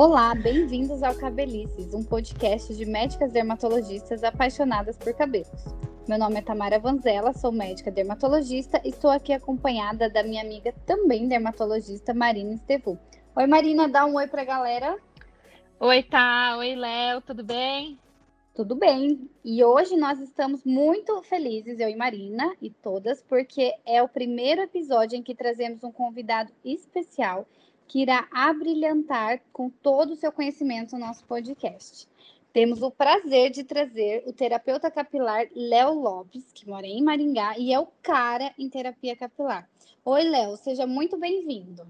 Olá, bem-vindos ao Cabelices, um podcast de médicas dermatologistas apaixonadas por cabelos. Meu nome é Tamara Vanzella, sou médica dermatologista e estou aqui acompanhada da minha amiga também dermatologista, Marina Estevu. Oi, Marina, dá um oi para a galera. Oi, Tá. Oi, Léo, tudo bem? Tudo bem. E hoje nós estamos muito felizes, eu e Marina e todas, porque é o primeiro episódio em que trazemos um convidado especial que irá abrilhantar com todo o seu conhecimento o nosso podcast. Temos o prazer de trazer o terapeuta capilar Léo Lopes, que mora em Maringá e é o cara em terapia capilar. Oi, Léo, seja muito bem-vindo.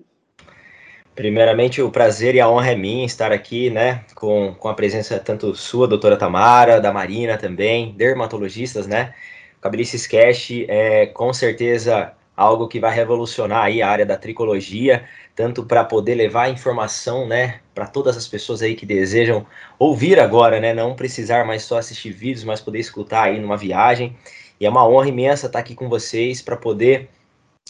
Primeiramente, o prazer e a honra é minha estar aqui, né, com, com a presença tanto sua, doutora Tamara, da Marina também, dermatologistas, né. O Cabelices Cast é com certeza algo que vai revolucionar aí a área da tricologia, tanto para poder levar informação, né, para todas as pessoas aí que desejam ouvir agora, né, não precisar mais só assistir vídeos, mas poder escutar aí numa viagem. E é uma honra imensa estar aqui com vocês para poder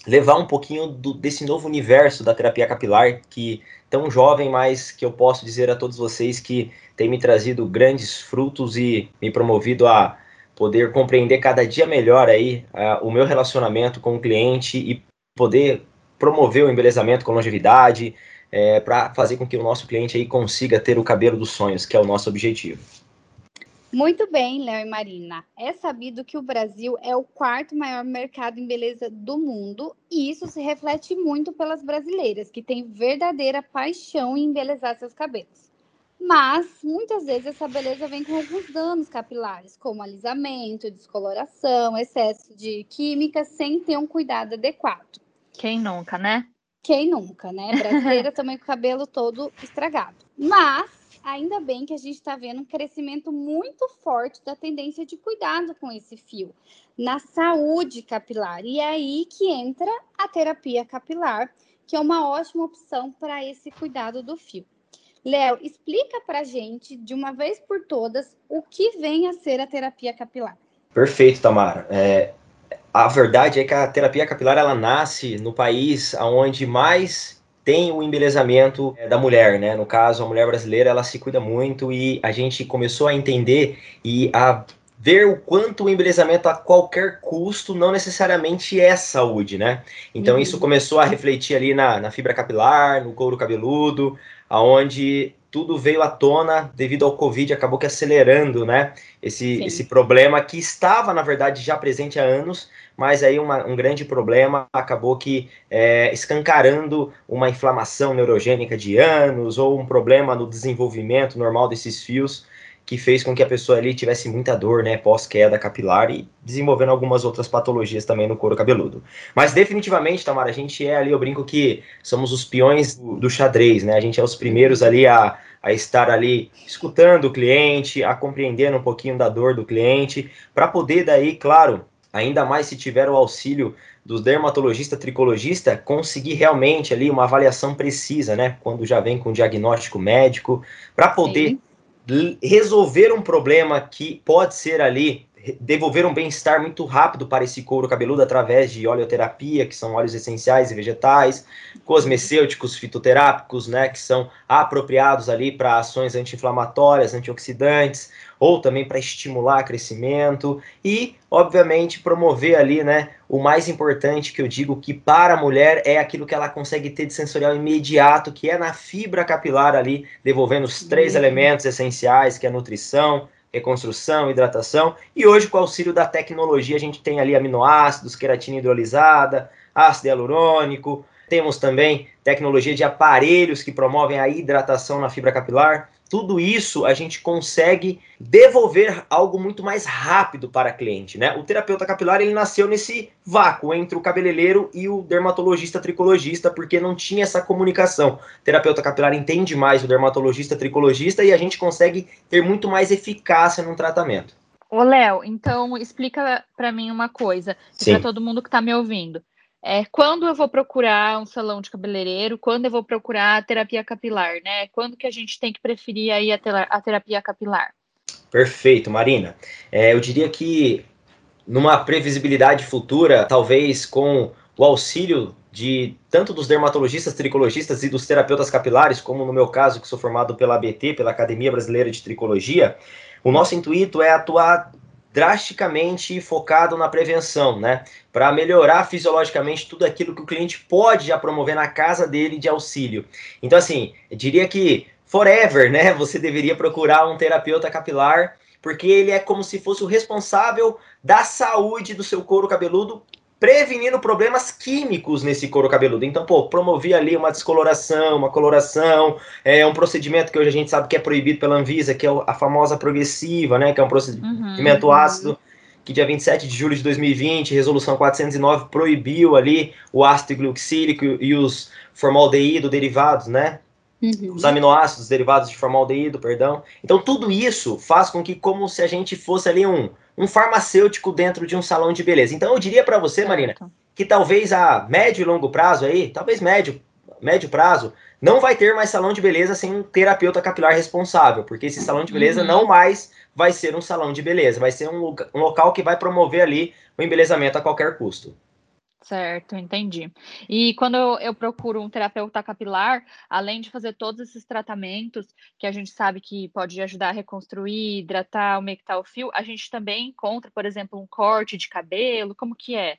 levar um pouquinho do, desse novo universo da terapia capilar, que tão jovem, mas que eu posso dizer a todos vocês que tem me trazido grandes frutos e me promovido a poder compreender cada dia melhor aí uh, o meu relacionamento com o cliente e poder promover o embelezamento com longevidade, é, para fazer com que o nosso cliente aí consiga ter o cabelo dos sonhos, que é o nosso objetivo. Muito bem, Léo e Marina. É sabido que o Brasil é o quarto maior mercado em beleza do mundo e isso se reflete muito pelas brasileiras, que têm verdadeira paixão em embelezar seus cabelos. Mas muitas vezes essa beleza vem com alguns danos capilares, como alisamento, descoloração, excesso de química, sem ter um cuidado adequado. Quem nunca, né? Quem nunca, né? Brasileira também com o cabelo todo estragado. Mas ainda bem que a gente está vendo um crescimento muito forte da tendência de cuidado com esse fio, na saúde capilar. E é aí que entra a terapia capilar, que é uma ótima opção para esse cuidado do fio. Léo, explica para gente, de uma vez por todas, o que vem a ser a terapia capilar. Perfeito, Tamara. É, a verdade é que a terapia capilar ela nasce no país onde mais tem o embelezamento é, da mulher, né? No caso, a mulher brasileira, ela se cuida muito e a gente começou a entender e a ver o quanto o embelezamento a qualquer custo não necessariamente é saúde, né? Então uhum. isso começou a refletir ali na, na fibra capilar, no couro cabeludo, aonde tudo veio à tona devido ao Covid, acabou que acelerando, né, esse, esse problema que estava, na verdade, já presente há anos, mas aí uma, um grande problema acabou que é, escancarando uma inflamação neurogênica de anos ou um problema no desenvolvimento normal desses fios que fez com que a pessoa ali tivesse muita dor, né, pós-queda capilar e desenvolvendo algumas outras patologias também no couro cabeludo. Mas definitivamente, Tamara, a gente é ali, eu brinco que somos os peões do, xadrez, né, a gente é os primeiros ali a, a estar ali escutando o cliente, a compreender um pouquinho da dor do cliente, para poder daí, claro, ainda mais se tiver o auxílio do dermatologista tricologista, conseguir realmente ali uma avaliação precisa, né, quando já vem com diagnóstico médico, para poder Sim resolver um problema que pode ser ali devolver um bem-estar muito rápido para esse couro cabeludo através de oleoterapia, que são óleos essenciais e vegetais, cosmecêuticos fitoterápicos, né, que são apropriados ali para ações anti-inflamatórias, antioxidantes, ou também para estimular crescimento e, obviamente, promover ali, né, o mais importante que eu digo que para a mulher é aquilo que ela consegue ter de sensorial imediato, que é na fibra capilar ali, devolvendo os três uhum. elementos essenciais, que é a nutrição, reconstrução, hidratação, e hoje com o auxílio da tecnologia a gente tem ali aminoácidos, queratina hidrolisada, ácido hialurônico, temos também tecnologia de aparelhos que promovem a hidratação na fibra capilar. Tudo isso a gente consegue devolver algo muito mais rápido para a cliente, né? O terapeuta capilar ele nasceu nesse vácuo entre o cabeleireiro e o dermatologista tricologista, porque não tinha essa comunicação. O terapeuta capilar entende mais o dermatologista tricologista e a gente consegue ter muito mais eficácia no tratamento. Ô, Léo, então explica para mim uma coisa, para todo mundo que está me ouvindo. É, quando eu vou procurar um salão de cabeleireiro, quando eu vou procurar terapia capilar, né? Quando que a gente tem que preferir aí a, a terapia capilar? Perfeito, Marina. É, eu diria que numa previsibilidade futura, talvez com o auxílio de tanto dos dermatologistas, tricologistas e dos terapeutas capilares, como no meu caso, que sou formado pela ABT, pela Academia Brasileira de Tricologia, o nosso intuito é atuar drasticamente focado na prevenção, né? Para melhorar fisiologicamente tudo aquilo que o cliente pode já promover na casa dele de auxílio. Então, assim, eu diria que forever, né? Você deveria procurar um terapeuta capilar, porque ele é como se fosse o responsável da saúde do seu couro cabeludo prevenindo problemas químicos nesse couro cabeludo. Então, pô, promovia ali uma descoloração, uma coloração, é um procedimento que hoje a gente sabe que é proibido pela Anvisa, que é a famosa progressiva, né, que é um procedimento uhum, ácido, que dia 27 de julho de 2020, resolução 409 proibiu ali o ácido gluxílico e os formaldeído derivados, né? Uhum. Os aminoácidos derivados de formaldeído, perdão. Então, tudo isso faz com que, como se a gente fosse ali um um farmacêutico dentro de um salão de beleza. Então eu diria para você, Marina, que talvez a médio e longo prazo aí, talvez médio, médio prazo, não vai ter mais salão de beleza sem um terapeuta capilar responsável, porque esse salão de beleza uhum. não mais vai ser um salão de beleza, vai ser um, um local que vai promover ali o embelezamento a qualquer custo. Certo, entendi. E quando eu, procuro um terapeuta capilar, além de fazer todos esses tratamentos que a gente sabe que pode ajudar a reconstruir, hidratar, umectar o fio, a gente também encontra, por exemplo, um corte de cabelo, como que é?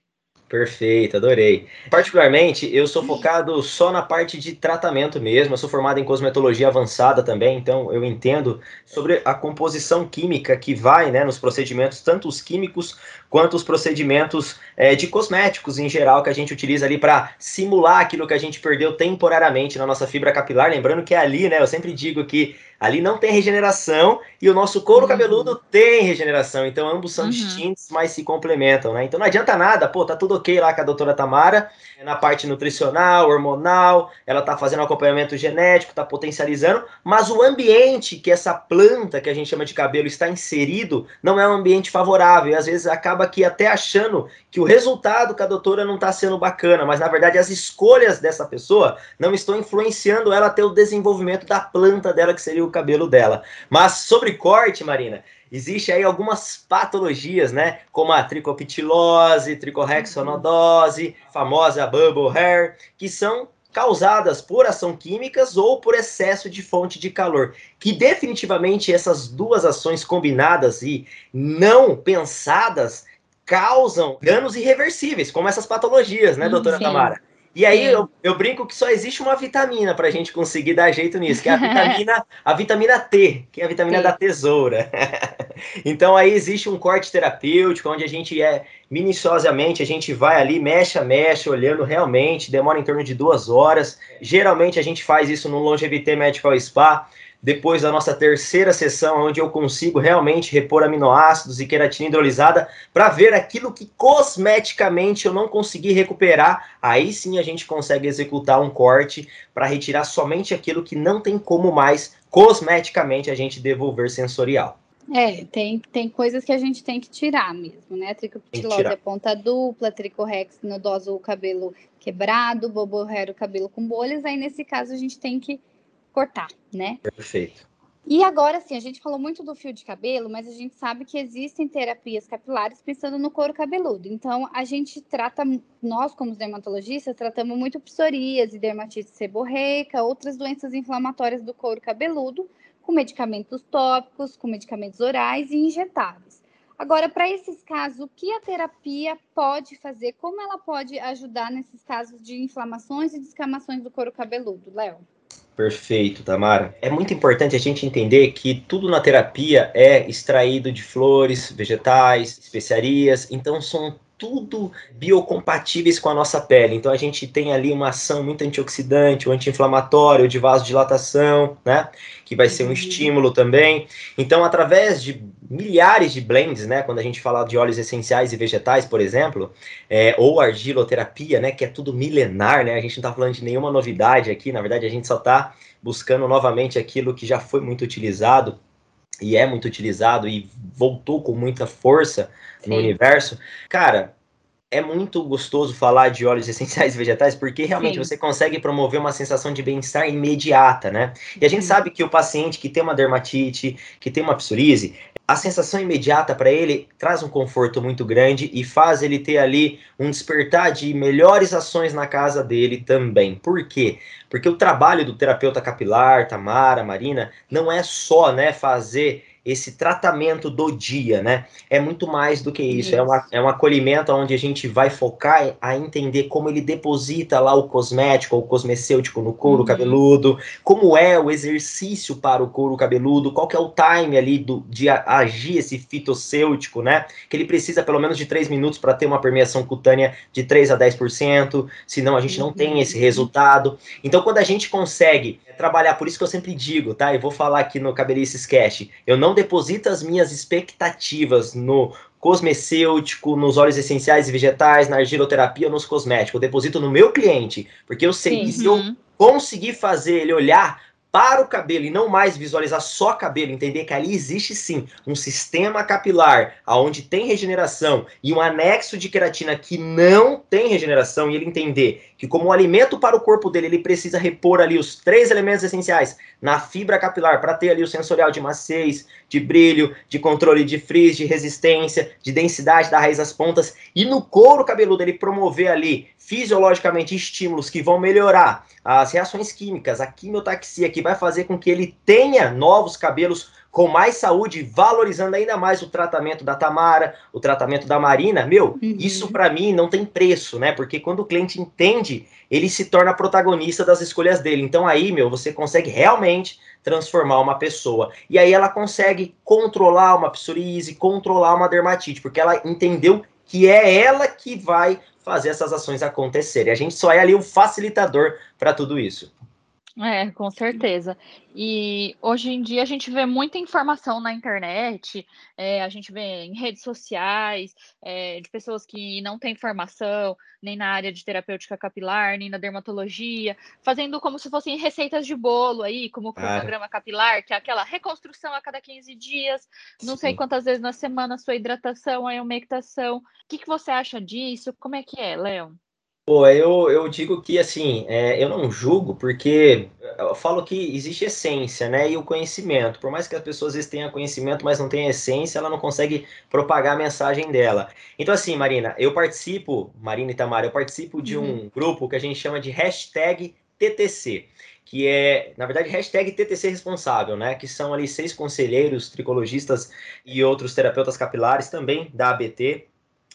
Perfeito, adorei. Particularmente, eu sou focado só na parte de tratamento mesmo. Eu sou formado em cosmetologia avançada também, então eu entendo sobre a composição química que vai né, nos procedimentos, tanto os químicos quanto os procedimentos é, de cosméticos em geral que a gente utiliza ali para simular aquilo que a gente perdeu temporariamente na nossa fibra capilar. Lembrando que ali, né, eu sempre digo que ali não tem regeneração e o nosso couro uhum. cabeludo tem regeneração. Então ambos são uhum. distintos, mas se complementam, né? Então não adianta nada, pô, tá tudo ok lá com a doutora Tamara, na parte nutricional, hormonal, ela tá fazendo acompanhamento genético, tá potencializando, mas o ambiente que essa planta que a gente chama de cabelo está inserido não é um ambiente favorável e às vezes acaba aqui até achando que o resultado com a doutora não está sendo bacana, mas na verdade as escolhas dessa pessoa não estão influenciando ela a ter o desenvolvimento da planta dela, que seria o cabelo dela. Mas sobre corte, Marina, existe aí algumas patologias, né? Como a tricopitilose, tricorrexonodose, famosa bubble hair, que são causadas por ação químicas ou por excesso de fonte de calor, que definitivamente essas duas ações combinadas e não pensadas causam danos irreversíveis, como essas patologias, né, doutora Sim. Tamara? E aí eu, eu, brinco que só existe uma vitamina para a gente conseguir dar jeito nisso, que é a vitamina, a vitamina T, que é a vitamina Sim. da tesoura. então aí existe um corte terapêutico, onde a gente é minuciosamente, a gente vai ali, mexe a mexe, olhando realmente, demora em torno de duas horas. Geralmente a gente faz isso no Longevité Medical Spa, depois da nossa terceira sessão, onde eu consigo realmente repor aminoácidos e queratina hidrolisada para ver aquilo que cosmeticamente eu não consegui recuperar. Aí sim a gente consegue executar um corte para retirar somente aquilo que não tem como mais cosmeticamente a gente devolver sensorial. É, tem, tem coisas que a gente tem que tirar mesmo, né? Tricopitilose é ponta dupla, tricorrex nodoso o cabelo quebrado, boborrero o cabelo com bolhas. Aí, nesse caso, a gente tem que cortar, né? Perfeito. E agora sim, a gente falou muito do fio de cabelo, mas a gente sabe que existem terapias capilares pensando no couro cabeludo. Então, a gente trata, nós como dermatologistas, tratamos muito psoríase, dermatite seborreica, outras doenças inflamatórias do couro cabeludo, com medicamentos tópicos, com medicamentos orais e injetáveis. Agora, para esses casos, o que a terapia pode fazer? Como ela pode ajudar nesses casos de inflamações e descamações do couro cabeludo, Léo? Perfeito, Tamara. É muito importante a gente entender que tudo na terapia é extraído de flores, vegetais, especiarias, então são tudo biocompatíveis com a nossa pele. Então a gente tem ali uma ação muito antioxidante, anti-inflamatório, de vasodilatação, né? Que vai ser um uhum. estímulo também. Então, através de milhares de blends, né? Quando a gente fala de óleos essenciais e vegetais, por exemplo, é, ou argiloterapia, né? Que é tudo milenar, né? A gente não está falando de nenhuma novidade aqui, na verdade a gente só está buscando novamente aquilo que já foi muito utilizado e é muito utilizado e voltou com muita força Sim. no universo. Cara, é muito gostoso falar de óleos essenciais vegetais, porque realmente Sim. você consegue promover uma sensação de bem-estar imediata, né? E a gente sabe que o paciente que tem uma dermatite, que tem uma psoríase, a sensação imediata para ele traz um conforto muito grande e faz ele ter ali um despertar de melhores ações na casa dele também. Por quê? Porque o trabalho do terapeuta capilar, Tamara, Marina, não é só, né, fazer esse tratamento do dia, né? É muito mais do que isso. isso. É, uma, é um acolhimento onde a gente vai focar a entender como ele deposita lá o cosmético ou cosmecêutico no couro uhum. cabeludo, como é o exercício para o couro cabeludo, qual que é o time ali do, de agir esse fitocêutico, né? Que ele precisa pelo menos de 3 minutos para ter uma permeação cutânea de 3 a 10%, senão a gente não uhum. tem esse resultado. Então, quando a gente consegue trabalhar, por isso que eu sempre digo, tá? Eu vou falar aqui no Cabelices Cast, eu não deposito as minhas expectativas no cosmecêutico, nos óleos essenciais e vegetais, na argiloterapia, nos cosméticos. Eu deposito no meu cliente, porque eu sei Sim. que se eu uhum. conseguir fazer ele olhar para o cabelo e não mais visualizar só cabelo, entender que ali existe sim um sistema capilar aonde tem regeneração e um anexo de queratina que não tem regeneração e ele entender que como um alimento para o corpo dele, ele precisa repor ali os três elementos essenciais na fibra capilar para ter ali o sensorial de maciez, de brilho, de controle de frizz, de resistência, de densidade da raiz das pontas e no couro cabeludo ele promover ali fisiologicamente estímulos que vão melhorar as reações químicas, a quimiotaxia, que vai fazer com que ele tenha novos cabelos com mais saúde, valorizando ainda mais o tratamento da Tamara, o tratamento da Marina, meu, uhum. isso para mim não tem preço, né? Porque quando o cliente entende, ele se torna protagonista das escolhas dele. Então aí, meu, você consegue realmente transformar uma pessoa. E aí ela consegue controlar uma psoríase, controlar uma dermatite, porque ela entendeu que é ela que vai fazer essas ações acontecerem. A gente só é ali o facilitador para tudo isso. É, com certeza. E hoje em dia a gente vê muita informação na internet, é, a gente vê em redes sociais, é, de pessoas que não têm formação, nem na área de terapêutica capilar, nem na dermatologia, fazendo como se fossem receitas de bolo aí, como o cronograma ah. capilar, que é aquela reconstrução a cada 15 dias, não Sim. sei quantas vezes na semana, sua hidratação, a umectação. O que, que você acha disso? Como é que é, Léo? Pô, eu, eu digo que assim, é, eu não julgo, porque eu falo que existe essência, né? E o conhecimento. Por mais que as pessoas às vezes tenham conhecimento, mas não tenham essência, ela não consegue propagar a mensagem dela. Então, assim, Marina, eu participo, Marina e Tamara, eu participo de um uhum. grupo que a gente chama de hashtag TTC que é, na verdade, hashtag TTC responsável, né? Que são ali seis conselheiros, tricologistas e outros terapeutas capilares também da ABT,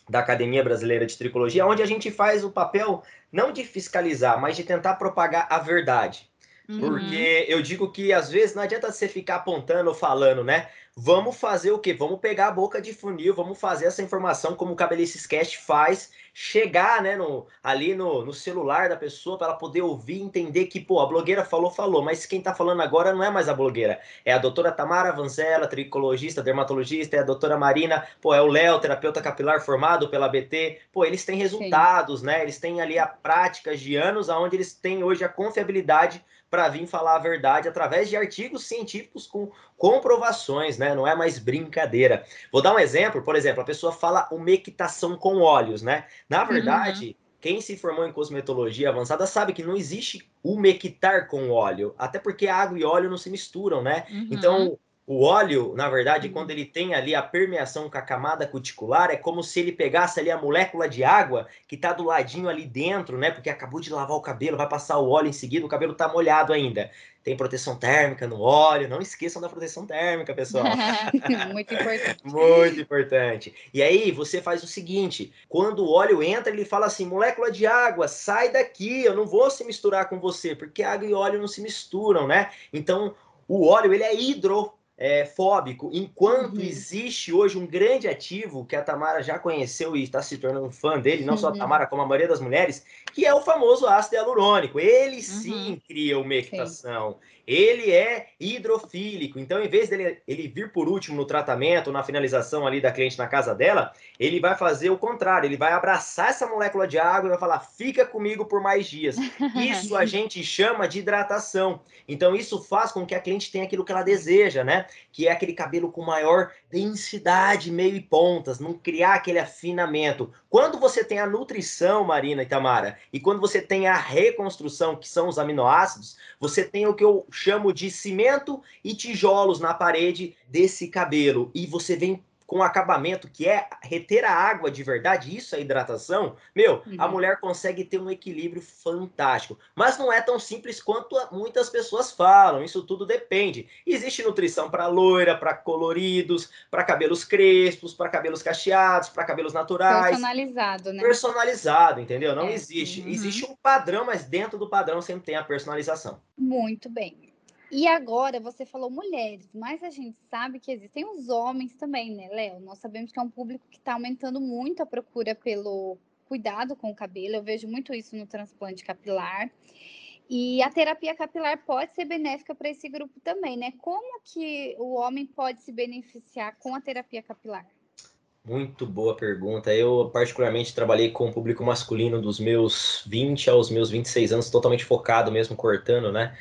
da Academia Brasileira de Tricologia, onde a gente faz o papel não de fiscalizar, mas de tentar propagar a verdade. Uhum. Porque eu digo que às vezes não adianta você ficar apontando ou falando, né? Vamos fazer o quê? Vamos pegar a boca de funil, vamos fazer essa informação como o Cabelices Cast faz, chegar né, no, ali no, no celular da pessoa para ela poder ouvir entender que, pô, a blogueira falou, falou, mas quem está falando agora não é mais a blogueira, é a doutora Tamara Vanzella, tricologista, dermatologista, é a doutora Marina, pô, é o Léo, terapeuta capilar formado pela BT, pô, eles têm resultados, Sim. né? Eles têm ali a prática de anos onde eles têm hoje a confiabilidade para vir falar a verdade através de artigos científicos com comprovações, né? Não é mais brincadeira. Vou dar um exemplo, por exemplo, a pessoa fala umectação com óleos, né? Na verdade, uhum. quem se formou em cosmetologia avançada sabe que não existe umectar com óleo, até porque água e óleo não se misturam, né? Uhum. Então, o óleo, na verdade, quando ele tem ali a permeação com a camada cuticular, é como se ele pegasse ali a molécula de água que está do ladinho ali dentro, né? Porque acabou de lavar o cabelo, vai passar o óleo em seguida, o cabelo está molhado ainda. Tem proteção térmica no óleo, não esqueçam da proteção térmica, pessoal. Muito importante. Muito importante. E aí você faz o seguinte: quando o óleo entra, ele fala assim: molécula de água, sai daqui, eu não vou se misturar com você, porque água e óleo não se misturam, né? Então o óleo ele é hidro é, fóbico, enquanto uhum. existe hoje um grande ativo que a Tamara já conheceu e está se tornando fã dele, não uhum. só a uhum. Tamara, como a maioria das mulheres, que é o famoso ácido hialurônico. Ele uhum. sim cria umectação. Sim. Ele é hidrofílico. Então, em vez dele ele vir por último no tratamento, na finalização ali da cliente na casa dela, ele vai fazer o contrário. Ele vai abraçar essa molécula de água e vai falar: fica comigo por mais dias. Isso a gente chama de hidratação. Então, isso faz com que a cliente tenha aquilo que ela deseja, né? Que é aquele cabelo com maior densidade, meio e pontas, não criar aquele afinamento. Quando você tem a nutrição, Marina e Tamara, e quando você tem a reconstrução, que são os aminoácidos, você tem o que eu chamo de cimento e tijolos na parede desse cabelo. E você vem com acabamento, que é reter a água de verdade, isso é hidratação, meu, uhum. a mulher consegue ter um equilíbrio fantástico. Mas não é tão simples quanto muitas pessoas falam, isso tudo depende. Existe nutrição para loira, para coloridos, para cabelos crespos, para cabelos cacheados, para cabelos naturais. Personalizado, né? Personalizado, entendeu? Não é. existe. Uhum. Existe um padrão, mas dentro do padrão sempre tem a personalização. Muito bem. E agora você falou mulheres, mas a gente sabe que existem os homens também, né, Léo? Nós sabemos que é um público que está aumentando muito a procura pelo cuidado com o cabelo. Eu vejo muito isso no transplante capilar. E a terapia capilar pode ser benéfica para esse grupo também, né? Como que o homem pode se beneficiar com a terapia capilar? Muito boa pergunta. Eu, particularmente, trabalhei com o público masculino dos meus 20 aos meus 26 anos, totalmente focado mesmo, cortando, né?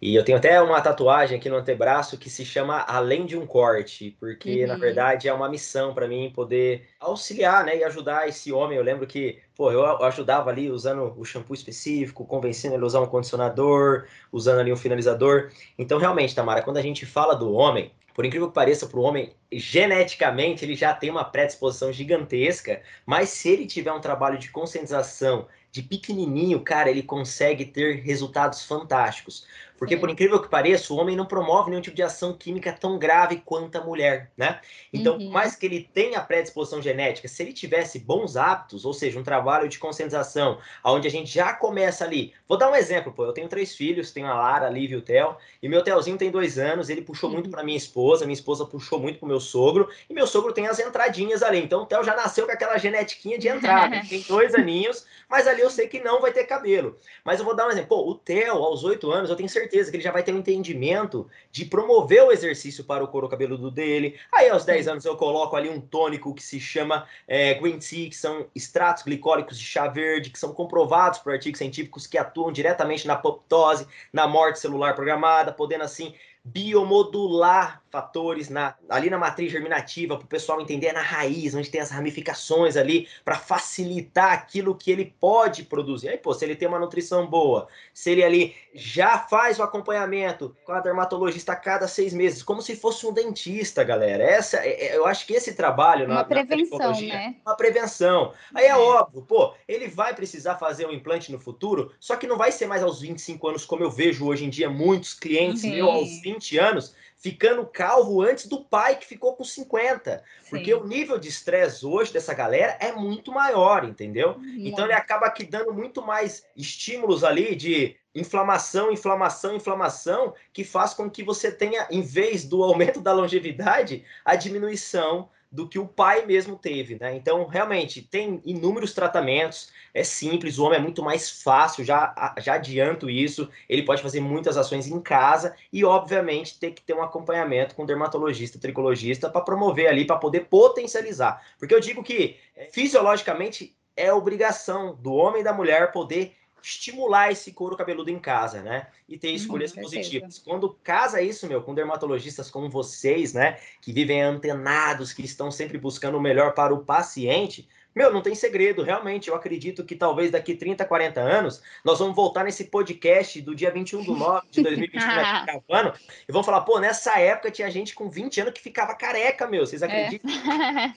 E eu tenho até uma tatuagem aqui no antebraço que se chama Além de um Corte, porque uhum. na verdade é uma missão para mim poder auxiliar, né, e ajudar esse homem. Eu lembro que, pô, eu ajudava ali usando o shampoo específico, convencendo ele a usar um condicionador, usando ali um finalizador. Então, realmente, Tamara, quando a gente fala do homem, por incrível que pareça, para o homem, geneticamente ele já tem uma predisposição gigantesca, mas se ele tiver um trabalho de conscientização de pequenininho, cara, ele consegue ter resultados fantásticos. Porque, por incrível que pareça, o homem não promove nenhum tipo de ação química tão grave quanto a mulher, né? Então, uhum. mais que ele tenha predisposição genética, se ele tivesse bons hábitos, ou seja, um trabalho de conscientização, onde a gente já começa ali. Vou dar um exemplo, pô. Eu tenho três filhos, tenho a Lara, a Lívia e o Theo, e meu Theozinho tem dois anos, ele puxou uhum. muito para minha esposa, minha esposa puxou muito pro meu sogro, e meu sogro tem as entradinhas ali. Então, o Theo já nasceu com aquela genetiquinha de entrada. tem dois aninhos, mas ali eu sei que não vai ter cabelo. Mas eu vou dar um exemplo. Pô, o Theo, aos oito anos, eu tenho certeza certeza que ele já vai ter um entendimento de promover o exercício para o couro cabeludo dele. Aí, aos 10 anos, eu coloco ali um tônico que se chama é, Green Tea, que são extratos glicólicos de chá verde, que são comprovados por artigos científicos que atuam diretamente na apoptose, na morte celular programada, podendo assim biomodular fatores na, ali na matriz germinativa para o pessoal entender na raiz, onde tem as ramificações ali, para facilitar aquilo que ele pode produzir. Aí, pô, se ele tem uma nutrição boa, se ele ali já faz o acompanhamento com a dermatologista a cada seis meses, como se fosse um dentista, galera. Essa, é, é, eu acho que esse trabalho uma na, prevenção, na né? uma prevenção. Aí é, é óbvio, pô, ele vai precisar fazer um implante no futuro, só que não vai ser mais aos 25 anos, como eu vejo hoje em dia muitos clientes Sim. meu aos 20 anos ficando calvo antes do pai que ficou com 50. Sim. Porque o nível de estresse hoje dessa galera é muito maior, entendeu? Então ele acaba aqui dando muito mais estímulos ali de inflamação, inflamação, inflamação, que faz com que você tenha, em vez do aumento da longevidade, a diminuição do que o pai mesmo teve, né? Então, realmente, tem inúmeros tratamentos, é simples, o homem é muito mais fácil, já, já adianto isso, ele pode fazer muitas ações em casa e, obviamente, ter que ter um acompanhamento com dermatologista, tricologista, para promover ali, para poder potencializar. Porque eu digo que, é, fisiologicamente, é obrigação do homem e da mulher poder estimular esse couro cabeludo em casa, né? E ter escolhas hum, positivas. Quando casa isso, meu, com dermatologistas como vocês, né, que vivem antenados, que estão sempre buscando o melhor para o paciente, meu, não tem segredo, realmente. Eu acredito que talvez daqui 30, 40 anos, nós vamos voltar nesse podcast do dia 21 de 9 de 2021 gravando e vamos falar, pô, nessa época tinha gente com 20 anos que ficava careca, meu. Vocês é. acreditam? É.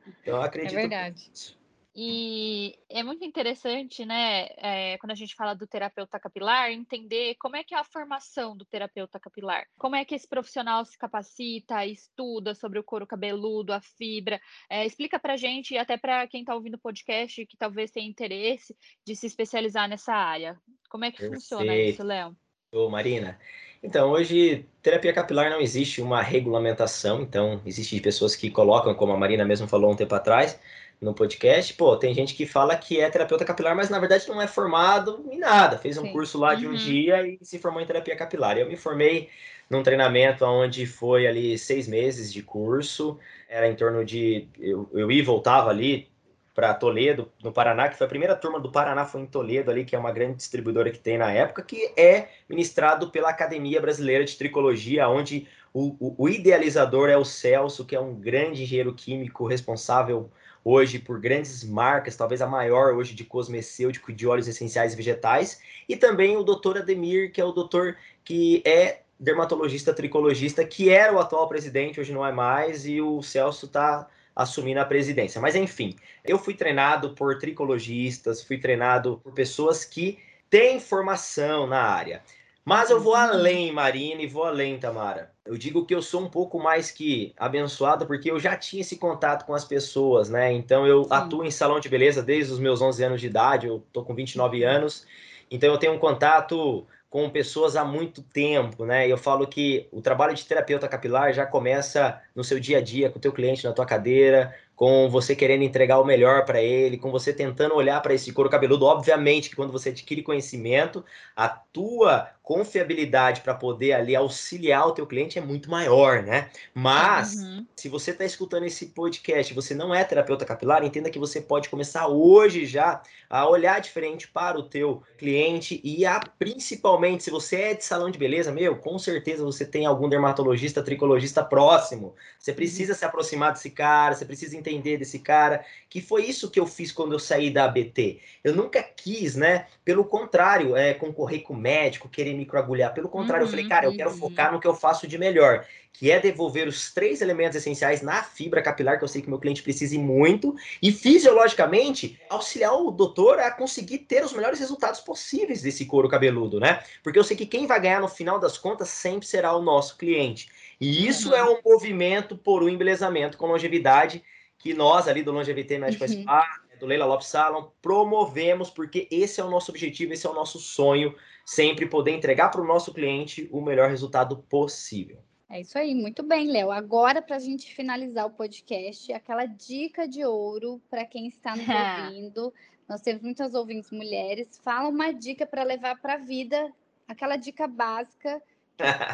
Então, eu acredito. É verdade. E é muito interessante, né, é, quando a gente fala do terapeuta capilar, entender como é que é a formação do terapeuta capilar. Como é que esse profissional se capacita, estuda sobre o couro cabeludo, a fibra. É, explica pra gente, e até para quem está ouvindo o podcast, que talvez tenha interesse de se especializar nessa área. Como é que funciona isso, Léo? Ô, Marina, então, hoje, terapia capilar não existe uma regulamentação, então, existem pessoas que colocam, como a Marina mesmo falou um tempo atrás, no podcast, pô, tem gente que fala que é terapeuta capilar, mas na verdade não é formado em nada. Fez um Sim. curso lá de um uhum. dia e se formou em terapia capilar. Eu me formei num treinamento onde foi ali seis meses de curso, era em torno de. Eu, eu ia e voltava ali para Toledo, no Paraná, que foi a primeira turma do Paraná, foi em Toledo ali, que é uma grande distribuidora que tem na época, que é ministrado pela Academia Brasileira de Tricologia, onde o, o, o idealizador é o Celso, que é um grande engenheiro químico responsável hoje por grandes marcas, talvez a maior hoje de cosmecêutico de óleos essenciais e vegetais, e também o doutor Ademir, que é o doutor que é dermatologista tricologista, que era o atual presidente, hoje não é mais, e o Celso está assumindo a presidência. Mas enfim, eu fui treinado por tricologistas, fui treinado por pessoas que têm formação na área. Mas eu vou uhum. além, Marina, e vou além, Tamara. Eu digo que eu sou um pouco mais que abençoado porque eu já tinha esse contato com as pessoas, né? Então eu Sim. atuo em salão de beleza desde os meus 11 anos de idade, eu tô com 29 uhum. anos. Então eu tenho um contato com pessoas há muito tempo, né? Eu falo que o trabalho de terapeuta capilar já começa no seu dia a dia, com o teu cliente na tua cadeira, com você querendo entregar o melhor para ele, com você tentando olhar para esse couro cabeludo. Obviamente que quando você adquire conhecimento, a tua confiabilidade para poder ali auxiliar o teu cliente é muito maior, né? Mas uhum. se você está escutando esse podcast, você não é terapeuta capilar, entenda que você pode começar hoje já a olhar diferente para o teu cliente e a principalmente se você é de salão de beleza, meu, com certeza você tem algum dermatologista, tricologista próximo. Você precisa uhum. se aproximar desse cara, você precisa entender entender desse cara, que foi isso que eu fiz quando eu saí da ABT. Eu nunca quis, né? Pelo contrário, é, concorrer com o médico, querer microagulhar. Pelo contrário, uhum, eu falei, cara, eu quero uhum. focar no que eu faço de melhor, que é devolver os três elementos essenciais na fibra capilar, que eu sei que meu cliente precisa muito, e fisiologicamente auxiliar o doutor a conseguir ter os melhores resultados possíveis desse couro cabeludo, né? Porque eu sei que quem vai ganhar no final das contas sempre será o nosso cliente. E isso uhum. é um movimento por um embelezamento com longevidade que nós ali do Longevity Médico uhum. Spa, do Leila Lopes Salon, promovemos, porque esse é o nosso objetivo, esse é o nosso sonho, sempre poder entregar para o nosso cliente o melhor resultado possível. É isso aí, muito bem, Léo. Agora, para a gente finalizar o podcast, aquela dica de ouro para quem está nos ouvindo. Nós temos muitas ouvintes mulheres. Fala uma dica para levar para a vida, aquela dica básica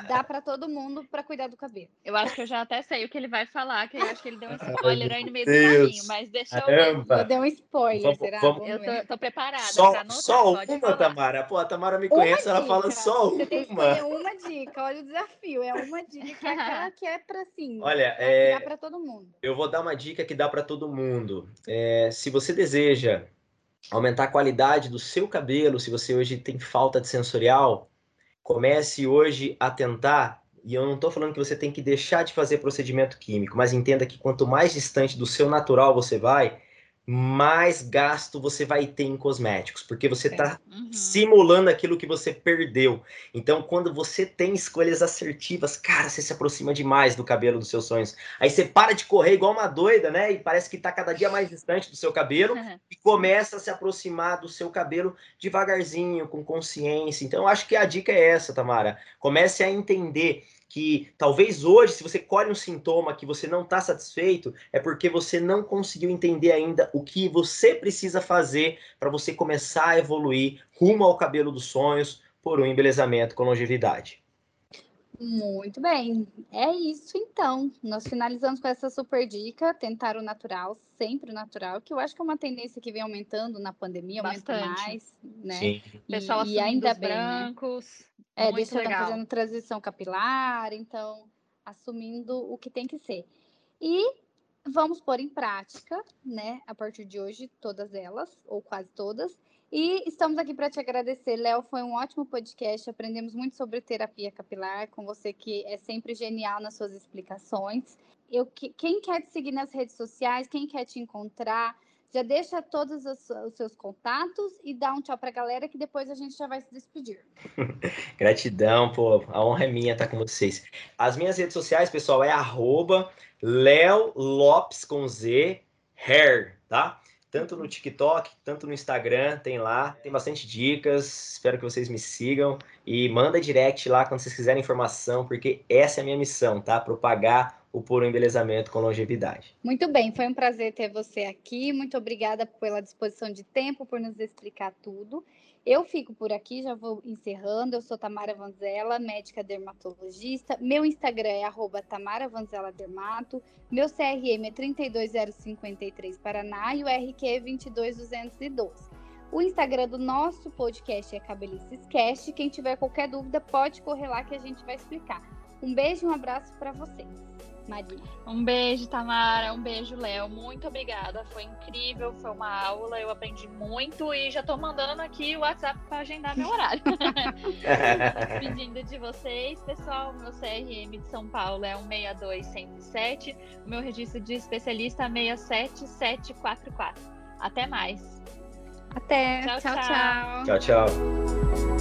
dá para todo mundo para cuidar do cabelo. Eu acho que eu já até sei o que ele vai falar, que eu acho que ele deu um spoiler aí no meio Deus. do caminho, mas deixa eu ver. Eu dei um spoiler, vamos, será? Vamos... Eu tô, tô preparada só, anotar, Só uma, falar. Tamara? Pô, a Tamara me conhece, ela fala só uma. Você tem que uma dica, olha o desafio, é uma dica que é aquela que é para sim. Olha, é... dá para todo mundo. Eu vou dar uma dica que dá para todo mundo. É, se você deseja aumentar a qualidade do seu cabelo, se você hoje tem falta de sensorial, comece hoje a tentar, e eu não estou falando que você tem que deixar de fazer procedimento químico, mas entenda que quanto mais distante do seu natural você vai, mais gasto você vai ter em cosméticos, porque você está uhum. simulando aquilo que você perdeu. Então, quando você tem escolhas assertivas, cara, você se aproxima demais do cabelo dos seus sonhos. Aí você para de correr igual uma doida, né? E parece que está cada dia mais distante do seu cabelo uhum. e começa a se aproximar do seu cabelo devagarzinho, com consciência. Então, eu acho que a dica é essa, Tamara. Comece a entender que talvez hoje, se você colhe um sintoma que você não está satisfeito, é porque você não conseguiu entender ainda o que você precisa fazer para você começar a evoluir rumo ao cabelo dos sonhos por um embelezamento com longevidade. Muito bem, é isso então. Nós finalizamos com essa super dica: tentar o natural, sempre o natural, que eu acho que é uma tendência que vem aumentando na pandemia, aumenta mais, né? Sim. E, Pessoal e ainda bem, né? brancos. Né? É, Muito deixando legal. fazendo transição capilar, então assumindo o que tem que ser. E vamos pôr em prática, né, a partir de hoje, todas elas, ou quase todas. E estamos aqui para te agradecer, Léo. Foi um ótimo podcast. Aprendemos muito sobre terapia capilar com você, que é sempre genial nas suas explicações. Eu, quem quer te seguir nas redes sociais, quem quer te encontrar, já deixa todos os, seus contatos e dá um tchau para a galera que depois a gente já vai se despedir. Gratidão, pô, a honra é minha estar com vocês. As minhas redes sociais, pessoal, é arroba Lopes com Z Hair, tá? Tanto no TikTok, tanto no Instagram, tem lá, tem bastante dicas, espero que vocês me sigam e manda direct lá quando vocês quiserem informação, porque essa é a minha missão, tá? Propagar o puro embelezamento com longevidade. Muito bem, foi um prazer ter você aqui. Muito obrigada pela disposição de tempo, por nos explicar tudo. Eu fico por aqui, já vou encerrando. Eu sou Tamara Vanzella, médica dermatologista. Meu Instagram é arroba Tamara Vanzella Dermato. Meu CRM é 32053 Paraná e o RQ é 22212. O Instagram do nosso podcast é Cabelices Cast. Quem tiver qualquer dúvida, pode correr lá que a gente vai explicar. Um beijo e um abraço para vocês. Maria. Um beijo, Tamara. Um beijo, Léo. Muito obrigada. Foi incrível, foi uma aula. Eu aprendi muito e já estou mandando aqui o WhatsApp para agendar meu horário. Pedindo de vocês, pessoal. Meu CRM de São Paulo é 162107. O meu registro de especialista é 67744. Até mais. Até. tchau. tchau. tchau, tchau.